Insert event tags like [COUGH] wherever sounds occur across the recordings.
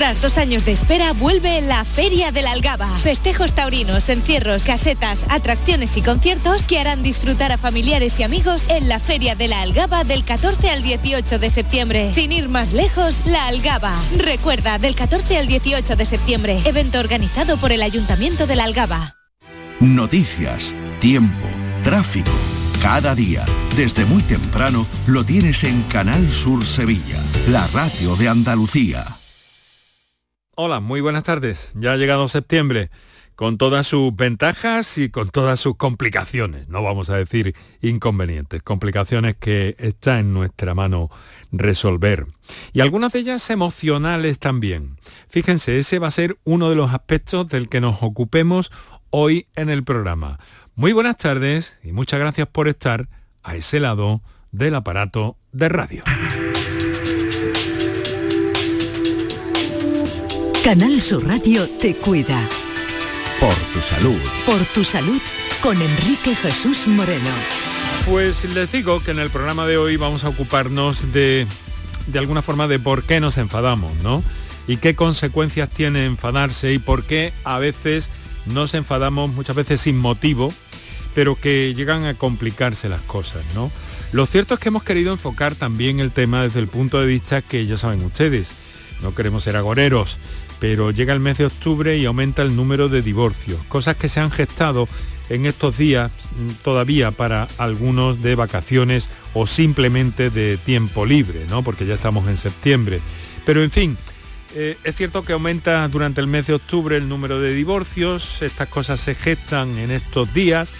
Tras dos años de espera, vuelve la Feria de la Algaba. Festejos taurinos, encierros, casetas, atracciones y conciertos que harán disfrutar a familiares y amigos en la Feria de la Algaba del 14 al 18 de septiembre. Sin ir más lejos, la Algaba. Recuerda, del 14 al 18 de septiembre, evento organizado por el Ayuntamiento de la Algaba. Noticias, tiempo, tráfico. Cada día, desde muy temprano, lo tienes en Canal Sur Sevilla, la radio de Andalucía. Hola, muy buenas tardes. Ya ha llegado septiembre con todas sus ventajas y con todas sus complicaciones, no vamos a decir inconvenientes, complicaciones que está en nuestra mano resolver. Y algunas de ellas emocionales también. Fíjense, ese va a ser uno de los aspectos del que nos ocupemos hoy en el programa. Muy buenas tardes y muchas gracias por estar a ese lado del aparato de radio. Canal Sur Radio te cuida. Por tu salud. Por tu salud con Enrique Jesús Moreno. Pues les digo que en el programa de hoy vamos a ocuparnos de, de alguna forma de por qué nos enfadamos, ¿no? Y qué consecuencias tiene enfadarse y por qué a veces nos enfadamos, muchas veces sin motivo, pero que llegan a complicarse las cosas, ¿no? Lo cierto es que hemos querido enfocar también el tema desde el punto de vista que ya saben ustedes, no queremos ser agoreros, pero llega el mes de octubre y aumenta el número de divorcios, cosas que se han gestado en estos días mm, todavía para algunos de vacaciones o simplemente de tiempo libre, ¿no? Porque ya estamos en septiembre. Pero en fin, eh, es cierto que aumenta durante el mes de octubre el número de divorcios, estas cosas se gestan en estos días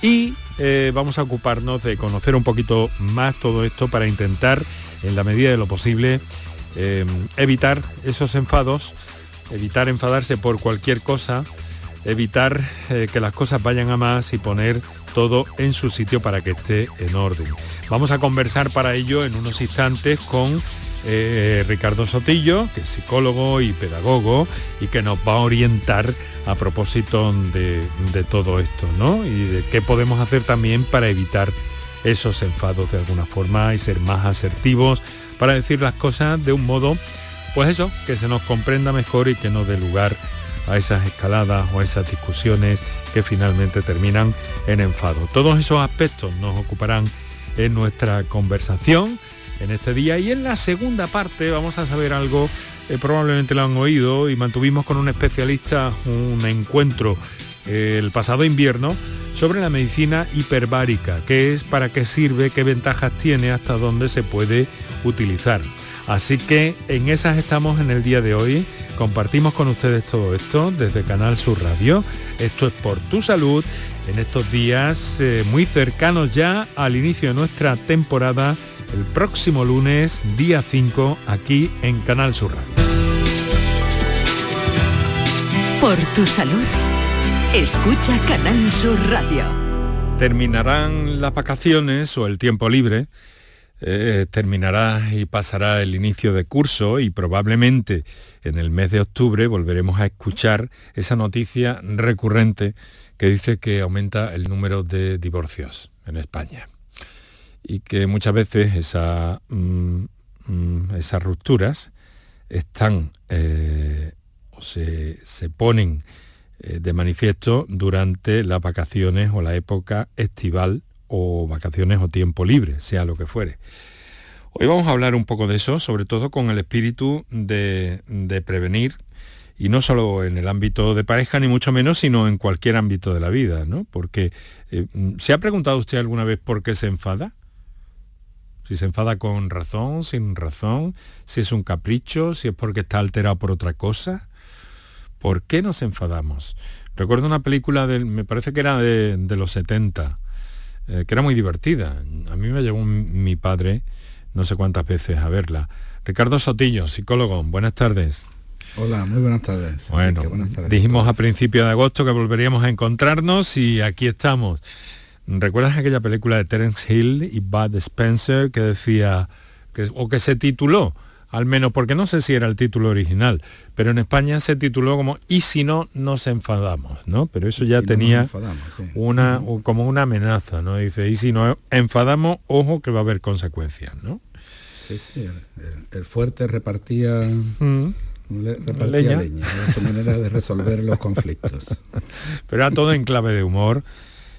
y eh, vamos a ocuparnos de conocer un poquito más todo esto para intentar, en la medida de lo posible, eh, evitar esos enfados, evitar enfadarse por cualquier cosa, evitar eh, que las cosas vayan a más y poner todo en su sitio para que esté en orden. Vamos a conversar para ello en unos instantes con eh, Ricardo Sotillo, que es psicólogo y pedagogo y que nos va a orientar a propósito de, de todo esto, ¿no? Y de qué podemos hacer también para evitar esos enfados de alguna forma y ser más asertivos para decir las cosas de un modo, pues eso, que se nos comprenda mejor y que no dé lugar a esas escaladas o a esas discusiones que finalmente terminan en enfado. Todos esos aspectos nos ocuparán en nuestra conversación en este día y en la segunda parte vamos a saber algo, probablemente lo han oído y mantuvimos con un especialista un encuentro eh, el pasado invierno sobre la medicina hiperbárica, qué es, para qué sirve, qué ventajas tiene, hasta dónde se puede utilizar. Así que en esas estamos en el día de hoy. Compartimos con ustedes todo esto desde Canal Sur Radio. Esto es por tu salud en estos días eh, muy cercanos ya al inicio de nuestra temporada el próximo lunes, día 5, aquí en Canal Sur Radio. Por tu salud, escucha Canal Sur Radio. Terminarán las vacaciones o el tiempo libre, eh, terminará y pasará el inicio de curso y probablemente en el mes de octubre volveremos a escuchar esa noticia recurrente que dice que aumenta el número de divorcios en España. Y que muchas veces mm, mm, esas rupturas están eh, o se, se ponen eh, de manifiesto durante las vacaciones o la época estival o vacaciones o tiempo libre, sea lo que fuere. Hoy vamos a hablar un poco de eso, sobre todo con el espíritu de, prevenir, y no solo en el ámbito de pareja, ni mucho menos, sino en cualquier ámbito de la vida, ¿no? Porque, eh, ¿se ha preguntado usted alguna vez por qué se enfada? Si se enfada con razón, sin razón, si es un capricho, si es porque está alterado por otra cosa. ¿Por qué nos enfadamos? Recuerdo una película, del, me parece que era de, los 70, eh, que era muy divertida. A mí me llevó mi padre no sé cuántas veces a verla. Ricardo Sotillo, psicólogo, buenas tardes. Hola, muy buenas tardes. Bueno, dijimos a, principios de agosto que volveríamos a encontrarnos y aquí estamos. ¿Recuerdas aquella película de Terence Hill y Bud Spencer que decía, que, o que se tituló, al menos porque no sé si era el título original, pero en España se tituló como Y si no nos enfadamos, ¿no? Pero eso ya tenía una como una amenaza, ¿no? Dice, y si nos enfadamos, ojo que va a haber consecuencias, ¿no? Sí, sí, el, fuerte repartía, repartía leña, su manera de resolver los conflictos. [LAUGHS] Pero era todo en clave de humor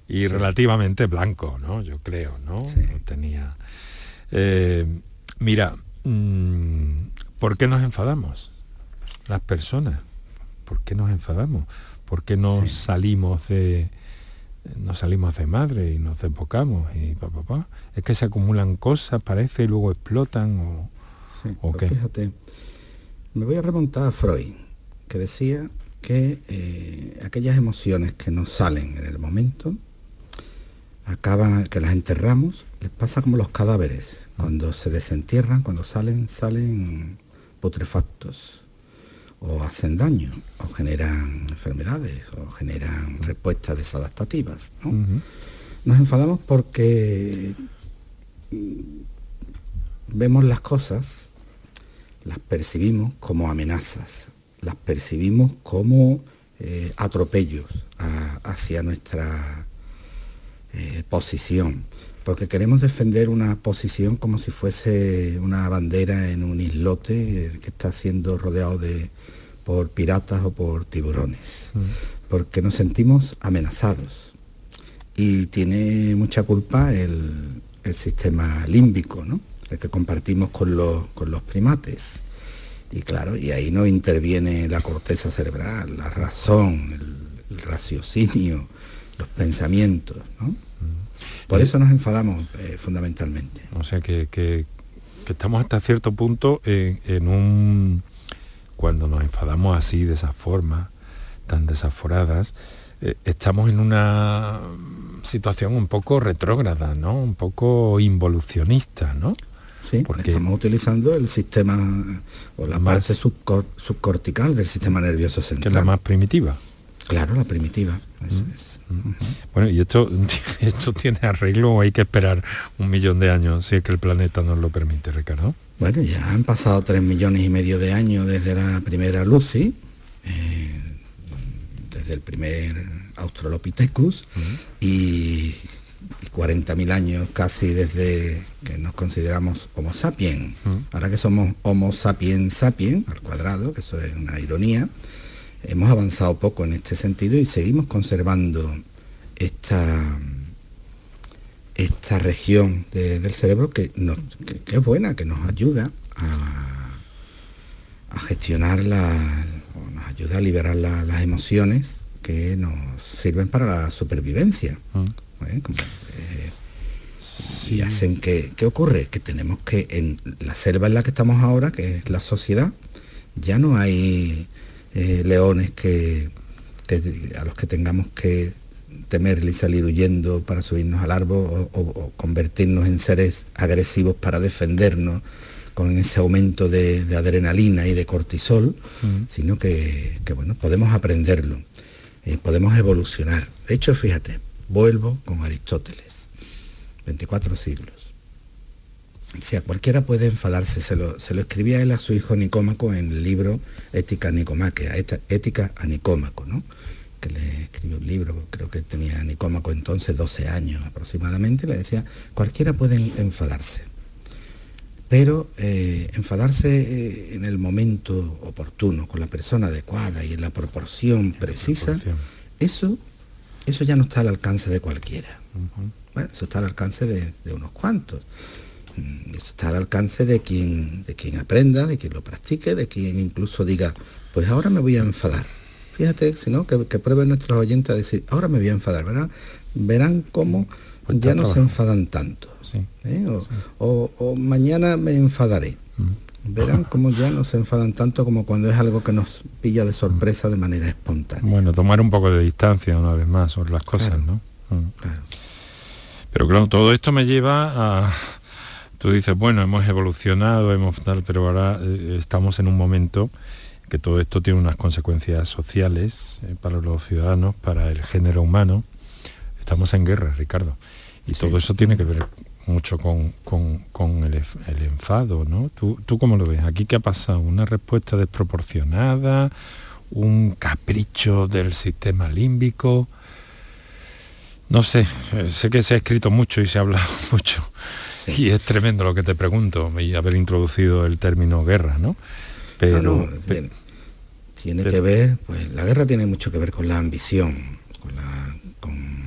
y relativamente blanco, ¿no? Yo creo, ¿no? tenía. Eh, mira, ¿por qué nos enfadamos? Las personas. ¿Por qué nos enfadamos? ¿Por qué no salimos de nos salimos de madre y nos desbocamos y papá, Es que se acumulan cosas, parece, y luego explotan o, ¿o pues qué? Fíjate, me voy a remontar a Freud, que decía que eh, aquellas emociones que nos salen en el momento, acaban, que las enterramos, les pasa como los cadáveres. Cuando se desentierran, cuando salen, salen putrefactos o hacen daño, o generan enfermedades, o generan respuestas desadaptativas. Nos enfadamos porque vemos las cosas, las percibimos como amenazas, las percibimos como eh, atropellos hacia nuestra eh, posición, porque queremos defender una posición como si fuese una bandera en un islote eh, que está siendo rodeado de, por piratas o por tiburones, mm. porque nos sentimos amenazados. Y tiene mucha culpa el, sistema límbico, ¿no? el que compartimos con los, con los primates. Y claro, y ahí no interviene la corteza cerebral, la razón, el raciocinio, los pensamientos. ¿no? Por eso nos enfadamos eh, fundamentalmente. O sea que, estamos hasta cierto punto en, un... Cuando nos enfadamos así, de esa forma, tan desaforadas, eh, estamos en una situación un poco retrógrada, ¿no? Un poco involucionista, ¿no? Sí, porque estamos utilizando el sistema o la parte subcortical del sistema nervioso central. Que es la más primitiva. Claro, la primitiva, eso mm. es. Bueno, ¿y esto, [LAUGHS] esto tiene arreglo o hay que esperar un millón de años si es que el planeta nos lo permite, Ricardo? Bueno, ya han pasado tres millones y medio de años desde la primera Lucy, eh, desde el primer Australopithecus, y, 40.000 años casi desde que nos consideramos Homo sapiens. Ahora que somos Homo sapiens sapiens, al cuadrado, que eso es una ironía, hemos avanzado poco en este sentido y seguimos conservando esta, esta región del cerebro que, es buena, que nos ayuda a, a gestionar la, nos ayuda a liberar las emociones que nos sirven para la supervivencia. Mm. ¿eh? Eh, y hacen que, ¿qué ocurre? Que tenemos que, en la selva en la que estamos ahora, que es la sociedad, ya no hay eh, leones que, a los que tengamos que temerle y salir huyendo para subirnos al árbol o, convertirnos en seres agresivos para defendernos con ese aumento de, adrenalina y de cortisol, sino que, bueno, podemos aprenderlo, eh, podemos evolucionar. De hecho, fíjate, vuelvo con Aristóteles, 24 siglos. O sea, cualquiera puede enfadarse, se lo, escribía él a su hijo Nicómaco en el libro Ética Nicomaquea, Ética a Nicómaco, ¿no? Que le escribió un libro, creo que tenía Nicómaco entonces 12 años aproximadamente, le decía, cualquiera puede enfadarse, pero eh, enfadarse eh, en el momento oportuno, con la persona adecuada y en la proporción precisa, eso eso ya no está al alcance de cualquiera. Bueno, eso está al alcance de, de unos cuantos Mm, Eso está al alcance de quien, de quien aprenda, de quien lo practique, de quien incluso diga, pues ahora me voy a enfadar. Fíjate, si no, que, que prueben nuestros oyentes a decir, ahora me voy a enfadar, ¿verdad? Verán cómo Pues ya no se enfadan tanto. Sí. ¿eh? O, o- o mañana me enfadaré. Verán [LAUGHS] cómo ya no se enfadan tanto como cuando es algo que nos pilla de sorpresa de manera espontánea. Bueno, tomar un poco de distancia una vez más sobre las cosas, Claro. ¿no? Mm. Claro. Pero claro, todo esto me lleva a... Tú dices, bueno, hemos evolucionado, hemos tal, pero ahora eh, estamos en un momento que todo esto tiene unas consecuencias sociales eh, para los ciudadanos, para el género humano. Estamos en guerra, Ricardo. Y todo eso tiene que ver mucho con, con- con el, enfado, ¿no? ¿Tú, ¿Tú cómo lo ves? ¿Aquí qué ha pasado? ¿Una respuesta desproporcionada? ¿Un capricho del sistema límbico? No sé, eh, sé que se ha escrito mucho y se ha hablado [LAUGHS] mucho. Y es tremendo lo que te pregunto, y haber introducido el término guerra, ¿no? Pero, No, no, tiene, pero- que ver, pues la guerra tiene mucho que ver con la ambición, con la, con-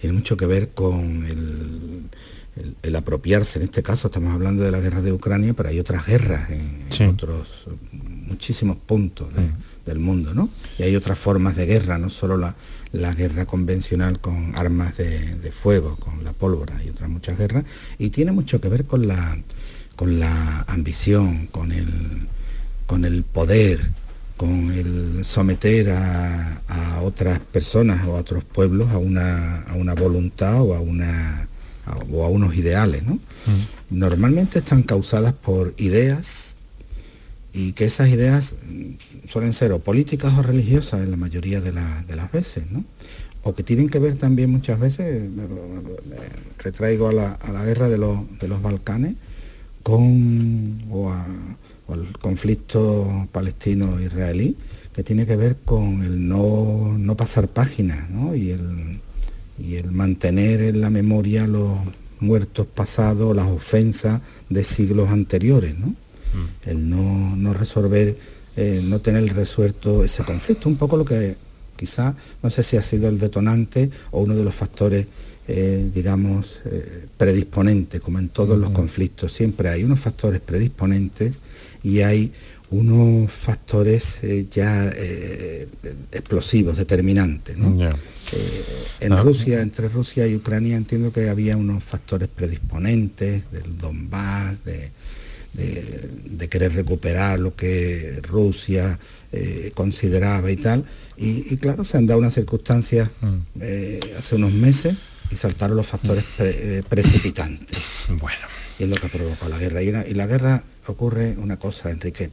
tiene mucho que ver con el, el- el apropiarse. En este caso estamos hablando de la guerra de Ucrania, pero hay otras guerras en, Sí. Otros muchísimos puntos de- del mundo, ¿no? Y hay otras formas de guerra, no solo la, la guerra convencional con armas de, de fuego, con la pólvora, hay otras muchas guerras, y tiene mucho que ver con la, con la ambición, con el, con el poder, con el someter a, a otras personas o a otros pueblos a una, a una voluntad o a, una, a- o a unos ideales. ¿no? Normalmente están causadas por ideas y que esas ideas mm, suelen ser o políticas o religiosas en la mayoría de, la- de las veces, ¿no? o que tienen que ver también muchas veces, retraigo a la, a la guerra de los, de los Balcanes, con o, a- o al conflicto palestino-israelí, que tiene que ver con el no, no pasar páginas ¿no? y, el, y el mantener en la memoria los muertos pasados, las ofensas de siglos anteriores, ¿no? el no, no resolver, eh, no tener resuelto ese conflicto, un poco lo que quizá, no sé si ha sido el detonante o uno de los factores, eh, digamos, eh, predisponentes, como en todos los conflictos, siempre hay unos factores predisponentes y hay unos factores eh, ya eh, explosivos, determinantes. ¿no? Eh, en Ah. Rusia, entre Rusia y Ucrania, entiendo que había unos factores predisponentes del Donbass, de, de- de querer recuperar lo que Rusia eh, consideraba y tal. Y, y claro, se han dado unas circunstancias Mm. eh, hace unos meses y saltaron los factores pre- eh, precipitantes. Bueno. Y es lo que ha provocado la guerra. Y, la guerra ocurre una cosa, Enrique,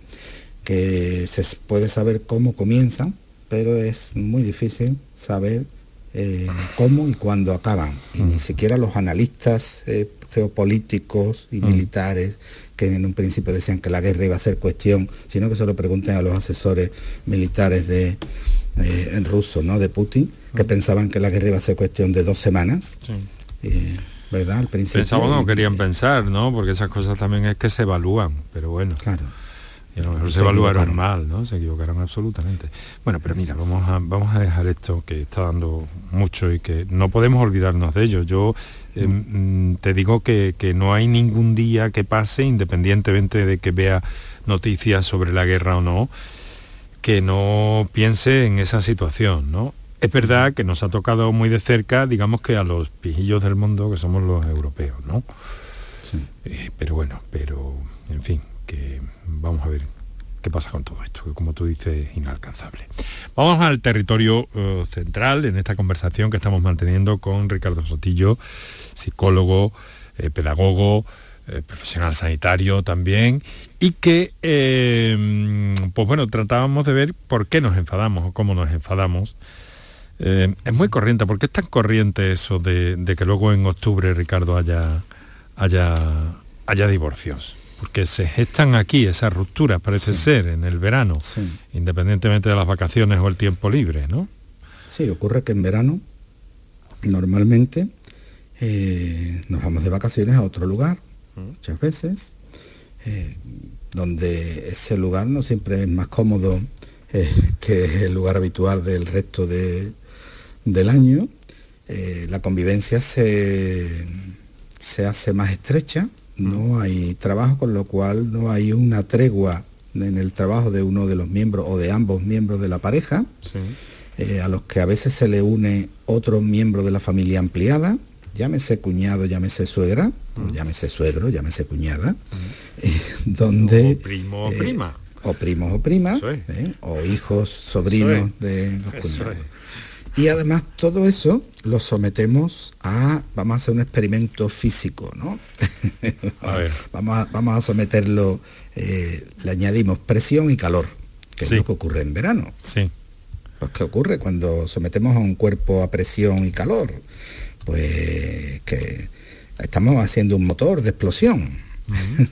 que se puede saber cómo comienzan, pero es muy difícil saber eh, cómo y cuándo acaban. Y ni siquiera los analistas eh, geopolíticos y militares que en un principio decían que la guerra iba a ser cuestión, sino que se lo pregunten a los asesores militares de eh, en ruso, ¿no? de Putin, que pensaban que la guerra iba a ser cuestión de dos semanas. Eh, ¿Verdad? Al principio. Pensaban o y- querían pensar, ¿no? Porque esas cosas también es que se evalúan, pero bueno. Claro. Y a lo mejor se, se evaluaron mal, ¿no? Se equivocaron absolutamente. Bueno, pero mira, vamos a, vamos a dejar esto que está dando mucho y que no podemos olvidarnos de ello. Yo eh, mm, te digo que, que no hay ningún día que pase, independientemente de que vea noticias sobre la guerra o no, que no piense en esa situación, ¿no? Es verdad que nos ha tocado muy de cerca, digamos que a los pijillos del mundo, que somos los europeos, ¿no? Eh, pero bueno, pero en fin, que vamos a ver qué pasa con todo esto, que como tú dices es inalcanzable. Vamos al territorio eh, central en esta conversación que estamos manteniendo con Ricardo Sotillo, psicólogo, eh, pedagogo, eh, profesional sanitario también, y que, eh, pues bueno, tratábamos de ver por qué nos enfadamos o cómo nos enfadamos. Eh, es muy corriente, ¿por qué es tan corriente eso de, de que luego en octubre, Ricardo, haya, haya, haya divorcios? Porque se gestan aquí esas rupturas, parece ser, en el verano, independientemente de las vacaciones o el tiempo libre, ¿no? Sí, ocurre que en verano normalmente eh, nos vamos de vacaciones a otro lugar, muchas veces, eh, donde ese lugar no siempre es más cómodo eh, que el lugar habitual del resto de- del año. Eh, la convivencia se, se hace más estrecha no hay trabajo, con lo cual no hay una tregua en el trabajo de uno de los miembros o de ambos miembros de la pareja, eh, a los que a veces se le une otro miembro de la familia ampliada, llámese cuñado, llámese suegra, llámese suegro, llámese cuñada, eh, [LAUGHS] donde... O primo o eh, prima. O primos o primas, o hijos, sobrinos de los cuñados. Y además todo eso lo sometemos a, vamos a hacer un experimento físico, ¿no? [LAUGHS] vamos, a, vamos a someterlo, eh, le añadimos presión y calor, que es lo que ocurre en verano. Sí. Pues ¿qué ocurre cuando sometemos a un cuerpo a presión y calor? Pues que estamos haciendo un motor de explosión. [LAUGHS]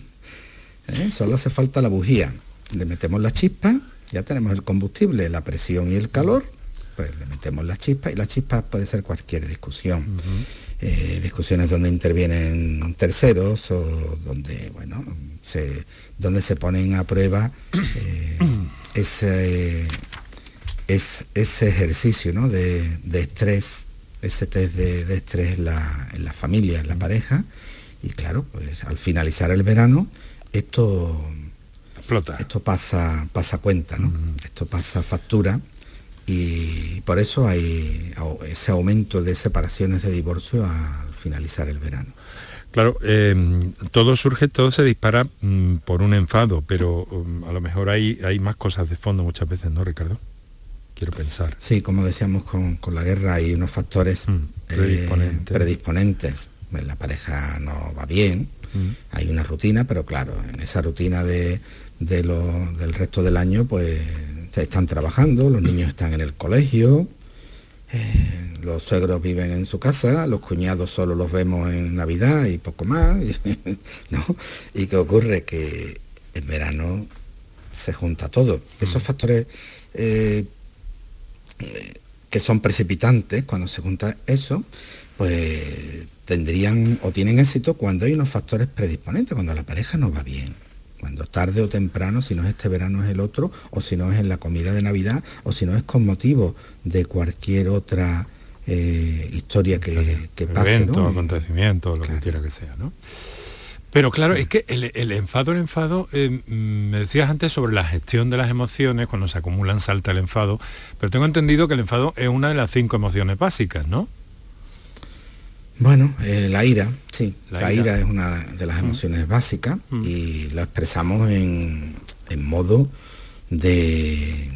¿Eh? Solo hace falta la bujía. Le metemos la chispa, ya tenemos el combustible, la presión y el calor pues le metemos la chispa y la chispa puede ser cualquier discusión. Eh, discusiones donde intervienen terceros o donde, bueno, se, donde se ponen a prueba eh, ese, ese ejercicio ¿no? de, estrés, ese test de, estrés en la, en la familia, en la pareja. Y claro, pues al finalizar el verano, esto Explota. Esto pasa, pasa cuenta, ¿no? Esto pasa factura y por eso hay ese aumento de separaciones de divorcio al finalizar el verano. Claro, em, todo surge, todo se dispara mm, por un enfado, pero mm, a lo mejor hay, hay más cosas de fondo muchas veces, ¿no, Ricardo? Quiero pensar. Sí, como decíamos con, la guerra, hay unos factores mm, eh, predisponentes. La pareja no va bien, hay una rutina, pero claro, en esa rutina de, de lo, del resto del año, pues están trabajando, los niños están en el colegio, eh, los suegros viven en su casa, los cuñados solo los vemos en Navidad y poco más, [LAUGHS] ¿no? ¿Y qué ocurre? Que en verano se junta todo. Esos mm. factores eh, que son precipitantes, cuando se junta eso, pues tendrían o tienen éxito cuando hay unos factores predisponentes, cuando la pareja no va bien cuando tarde o temprano, si no es este verano es el otro, o si no es en la comida de Navidad, o si no es con motivo de cualquier otra eh, historia que, que pase. Evento, acontecimiento, lo que quiera que sea, ¿no? Pero claro, es que el, enfado, el enfado, eh, mm, me decías antes sobre la gestión de las emociones, cuando se acumulan salta el enfado, pero tengo entendido que el enfado es una de las cinco emociones básicas, ¿no? Bueno, eh, la ira, sí. La, ira. es una de las mm. emociones básicas mm. y la expresamos en, modo de,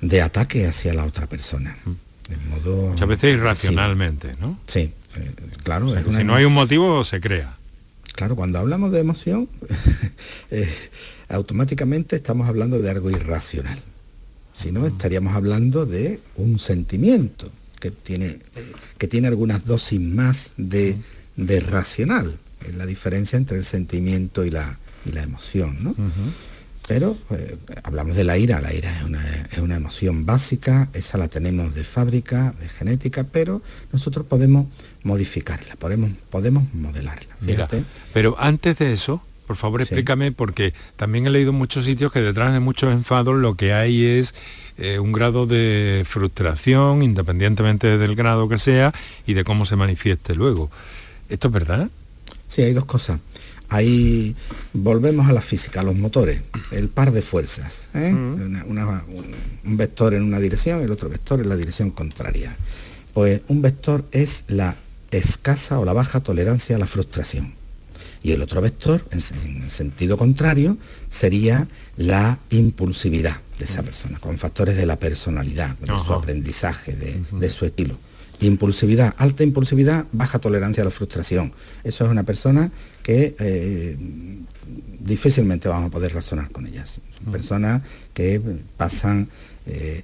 de ataque hacia la otra persona. Mm. En modo Muchas veces irracionalmente, ¿no? Sí, eh, claro. si no hay un motivo, se crea. Claro, cuando hablamos de emoción, [LAUGHS] eh, automáticamente estamos hablando de algo irracional. Si no, estaríamos hablando de un sentimiento que tiene, eh, que tiene algunas dosis más de, racional, es la diferencia entre el sentimiento y la, la emoción. ¿no? Pero eh, hablamos de la ira, la ira es una, es una, emoción básica, esa la tenemos de fábrica, de genética, pero nosotros podemos modificarla, podemos, podemos modelarla. pero antes de eso, por favor explícame, porque también he leído en muchos sitios que detrás de muchos enfados lo que hay es eh, un grado de frustración, independientemente del grado que sea, y de cómo se manifieste luego. ¿Esto es verdad? Sí, hay dos cosas. Ahí volvemos a la física, a los motores, el par de fuerzas. ¿eh? un vector en una dirección y el otro vector en la dirección contraria. Pues un vector es la escasa o la baja tolerancia a la frustración. Y el otro vector, en, el sentido contrario, sería la impulsividad de esa persona, con factores de la personalidad, de su aprendizaje, de, su estilo. Impulsividad, alta impulsividad, baja tolerancia a la frustración. Eso es una persona que eh, difícilmente vamos a poder razonar con ellas. personas que pasan, eh,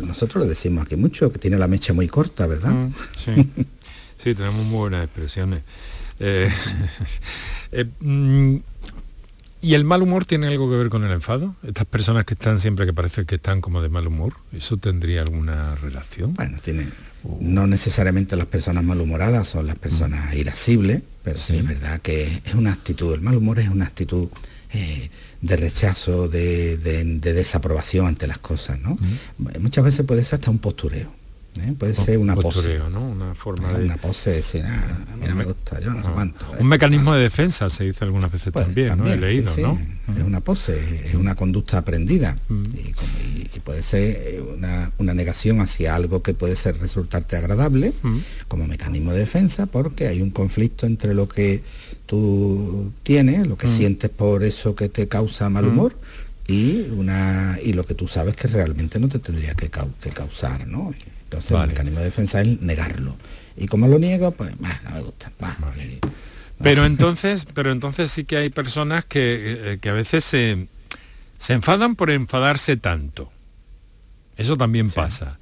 nosotros le decimos aquí mucho, que tiene la mecha muy corta, ¿verdad? sí. [LAUGHS] sí, tenemos muy buenas expresiones. [LAUGHS] Eh, mm, ¿Y el mal humor tiene algo que ver con el enfado? Estas personas que están siempre que parece que están como de mal humor, ¿eso tendría alguna relación? Bueno, tiene. No necesariamente las personas malhumoradas son las personas mm. irascibles, pero sí. es verdad que es una actitud, el mal humor es una actitud eh, de rechazo, de, desaprobación ante las cosas, ¿no? Mm. Muchas veces puede ser hasta un postureo. ¿Eh? puede ser una pose. Postureo, ¿no? Una forma ¿eh? de... Una pose de decir, ah, mira, me gusta, yo no sé Ah. cuánto. ¿eh? Un mecanismo de defensa se dice algunas veces Pues, también, ¿no? He también, leído, sí, sí. ¿no? Es una pose, es una conducta aprendida y, como- y- y puede ser eh, una, una negación hacia algo que puede ser resultarte agradable como mecanismo de defensa porque hay un conflicto entre lo que tú tienes, lo que sientes por eso que te causa mal humor y una y lo que tú sabes que realmente no te tendría que, que causar, ¿no? Entonces Vale. el mecanismo de defensa es negarlo. Y como lo niego, pues bah, no me gusta. bah, Pero entonces, pero entonces sí que hay personas que, eh, que a veces se, se enfadan por enfadarse tanto. Eso también pasa.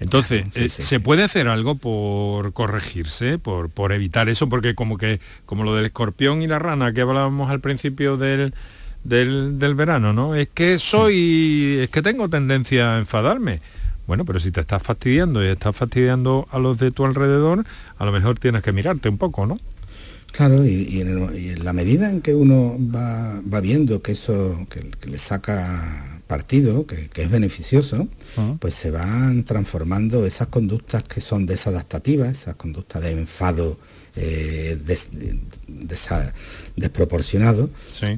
Entonces, sí, eh, sí, ¿se puede hacer algo por corregirse, por, por evitar eso? Porque como que, como lo del escorpión y la rana que hablábamos al principio del, del, del verano, ¿no? Es que soy, es que tengo tendencia a enfadarme. Bueno, pero si te estás fastidiando y estás fastidiando a los de tu alrededor, a lo mejor tienes que mirarte un poco, ¿no? Claro, y, y en, el- y en la medida en que uno va, va viendo que eso que, que le saca partido, que, que es beneficioso, pues se van transformando esas conductas que son desadaptativas, esas conductas de enfado eh, des- desproporcionado,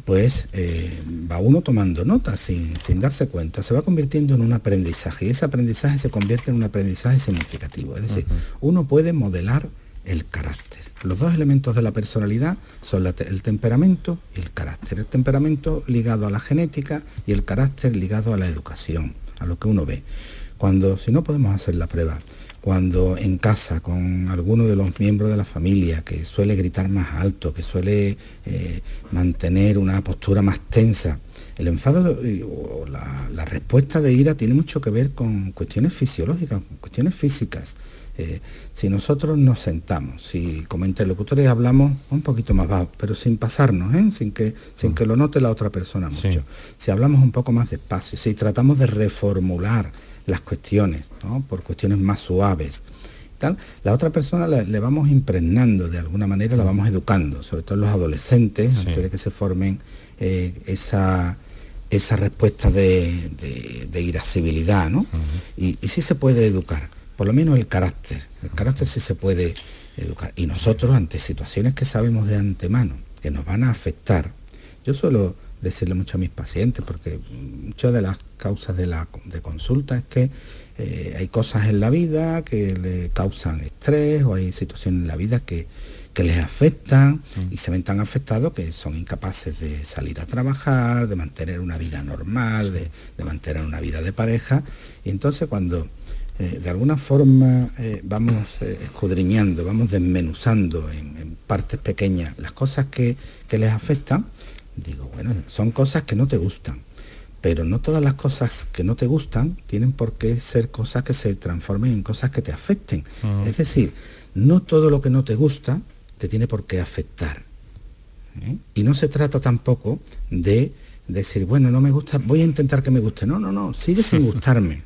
pues eh, va uno tomando nota sin, sin darse cuenta, se va convirtiendo en un aprendizaje y ese aprendizaje se convierte en un aprendizaje significativo. Es decir, uno puede modelar el carácter. Los dos elementos de la personalidad son la te- el temperamento y el carácter. El temperamento ligado a la genética y el carácter ligado a la educación, a lo que uno ve. Cuando, si no podemos hacer la prueba, cuando en casa con alguno de los miembros de la familia que suele gritar más alto, que suele eh, mantener una postura más tensa, el enfado eh, o la, la respuesta de ira tiene mucho que ver con cuestiones fisiológicas, con cuestiones físicas. Eh, si nosotros nos sentamos, si como interlocutores hablamos un poquito más bajo, pero sin pasarnos, ¿eh? sin, que, sin que lo note la otra persona mucho, si hablamos un poco más despacio, si tratamos de reformular las cuestiones, ¿no? por cuestiones más suaves, tal, la otra persona le, le vamos impregnando de alguna manera, la vamos educando, sobre todo los adolescentes, Sí. antes de que se formen eh, esa, esa respuesta de, de, de irascibilidad, ¿no? y, y sí se puede educar, por lo menos el carácter, el carácter sí se puede educar. Y nosotros ante situaciones que sabemos de antemano, que nos van a afectar, yo suelo decirle mucho a mis pacientes, porque muchas de las causas de la de consulta es que eh, hay cosas en la vida que le causan estrés o hay situaciones en la vida que, que les afectan y se ven tan afectados que son incapaces de salir a trabajar, de mantener una vida normal, de, de mantener una vida de pareja. Y entonces cuando eh, de alguna forma eh, vamos eh, escudriñando, vamos desmenuzando en, en partes pequeñas las cosas que, que les afectan, digo, bueno, son cosas que no te gustan, pero no todas las cosas que no te gustan tienen por qué ser cosas que se transformen en cosas que te afecten. Mm. Es decir, no todo lo que no te gusta te tiene por qué afectar. ¿eh? Y no se trata tampoco de decir, bueno, no me gusta, voy a intentar que me guste. No, no, no, sigue sin [LAUGHS] gustarme.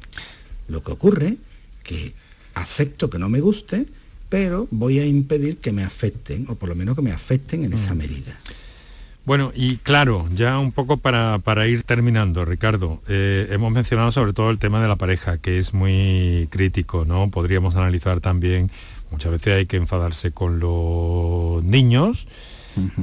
Lo que ocurre que acepto que no me guste, pero voy a impedir que me afecten, o por lo menos que me afecten en esa medida. Bueno, y claro, ya un poco para, para ir terminando, Ricardo, eh, hemos mencionado sobre todo el tema de la pareja, que es muy crítico, ¿no? Podríamos analizar también, muchas veces hay que enfadarse con los niños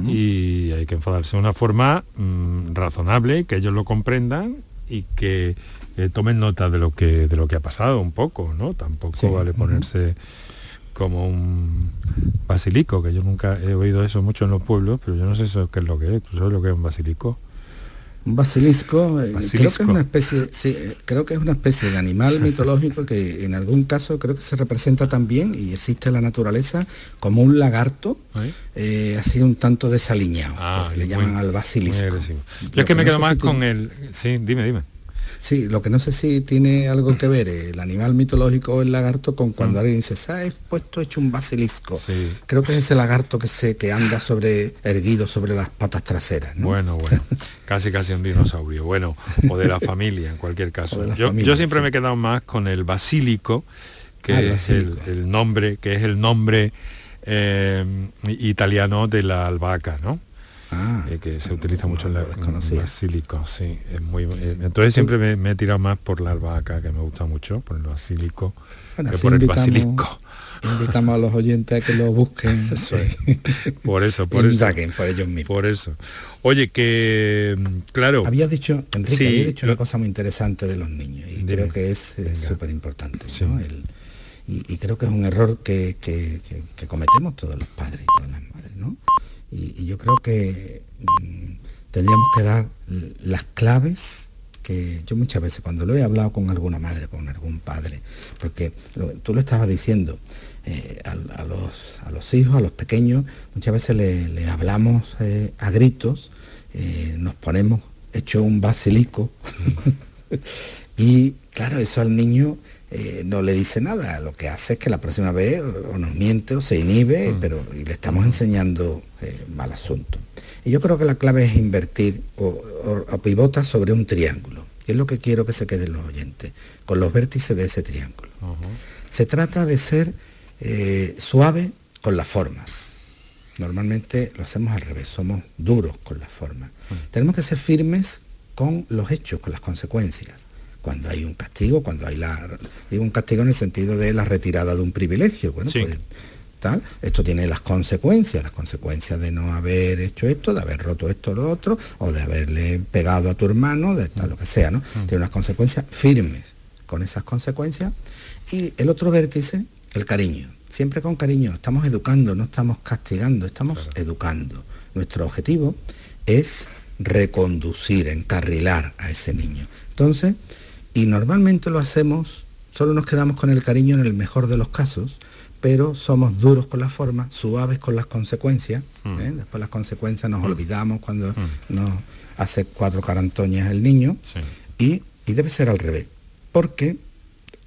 y hay que enfadarse de una forma mm, razonable, que ellos lo comprendan y que eh, tomen nota de lo que de lo que ha pasado un poco, ¿no? Tampoco vale ponerse como un basilico, que yo nunca he oído eso mucho en los pueblos, pero yo no sé eso qué es lo que es. ¿Tú sabes lo que es un basilico? Un basilisco, eh, creo que es una especie, sí, eh, creo que es una especie de animal [LAUGHS] mitológico que en algún caso creo que se representa también y existe en la naturaleza como un lagarto, eh, así un tanto desaliñado, porque le muy- llaman al basilisco. Yo es que me quedo más con el... Sí, dime, dime. Sí, lo que no sé si tiene algo que ver eh, el animal mitológico o el lagarto con Mm. cuando alguien dice, se ha puesto hecho un basilisco. Creo que es ese lagarto que se que anda sobre erguido sobre las patas traseras. ¿no? Bueno, bueno, casi casi un dinosaurio. Bueno, o de la [LAUGHS] familia en cualquier caso. Yo, familia, yo siempre sí. me he quedado más con el basílico, que Ah, el es el, el nombre, que es el nombre eh, italiano de la albahaca, ¿no? Ah, eh, que se utiliza mucho en la basílico, sí, es muy eh, entonces siempre me, me, he tirado más por la albahaca que me gusta mucho, por el basílico, bueno, que por el basilisco. Invitamos a los oyentes a que lo busquen. [LAUGHS] por eso, por eso. por ellos mismos. Por eso. Oye, que claro. Había dicho, Enrique, sí, había dicho lo... una cosa muy interesante de los niños y Dime. creo que es súper importante. Sí. ¿no? El, y, y, creo que es un error que, que, que, que, cometemos todos los padres y todas las madres, ¿no? Y, yo creo que mmm, tendríamos que dar las claves que yo muchas veces cuando lo he hablado con alguna madre, con algún padre, porque tú lo estabas diciendo, eh, a, los, a, los, hijos, a los pequeños, muchas veces le, hablamos eh, a gritos, eh, nos ponemos hecho un basilisco [LAUGHS] y claro, eso al niño eh, no le dice nada, lo que hace es que la próxima vez o, nos miente o se inhibe, mm. pero y le estamos enseñando eh, mal asunto. Y yo creo que la clave es invertir o, o, o, pivota sobre un triángulo, y es lo que quiero que se queden los oyentes, con los vértices de ese triángulo. Uh -huh. Se trata de ser eh, suave con las formas. Normalmente lo hacemos al revés, somos duros con las formas. Uh -huh. Tenemos que ser firmes con los hechos, con las consecuencias cuando hay un castigo, cuando hay la digo un castigo en el sentido de la retirada de un privilegio, bueno, sí. pues tal, esto tiene las consecuencias, las consecuencias de no haber hecho esto, de haber roto esto o lo otro, o de haberle pegado a tu hermano, de tal, lo que sea, ¿no? Mm. Tiene unas consecuencias firmes con esas consecuencias. Y el otro vértice, el cariño. Siempre con cariño, estamos educando, no estamos castigando, estamos claro. educando. Nuestro objetivo es reconducir, encarrilar a ese niño. Entonces, y normalmente lo hacemos, solo nos quedamos con el cariño en el mejor de los casos, pero somos duros con la forma, suaves con las consecuencias. Mm. ¿eh? Después las consecuencias nos mm. olvidamos cuando mm. nos hace cuatro carantoñas el niño. Sí. Y, y, debe ser al revés. Porque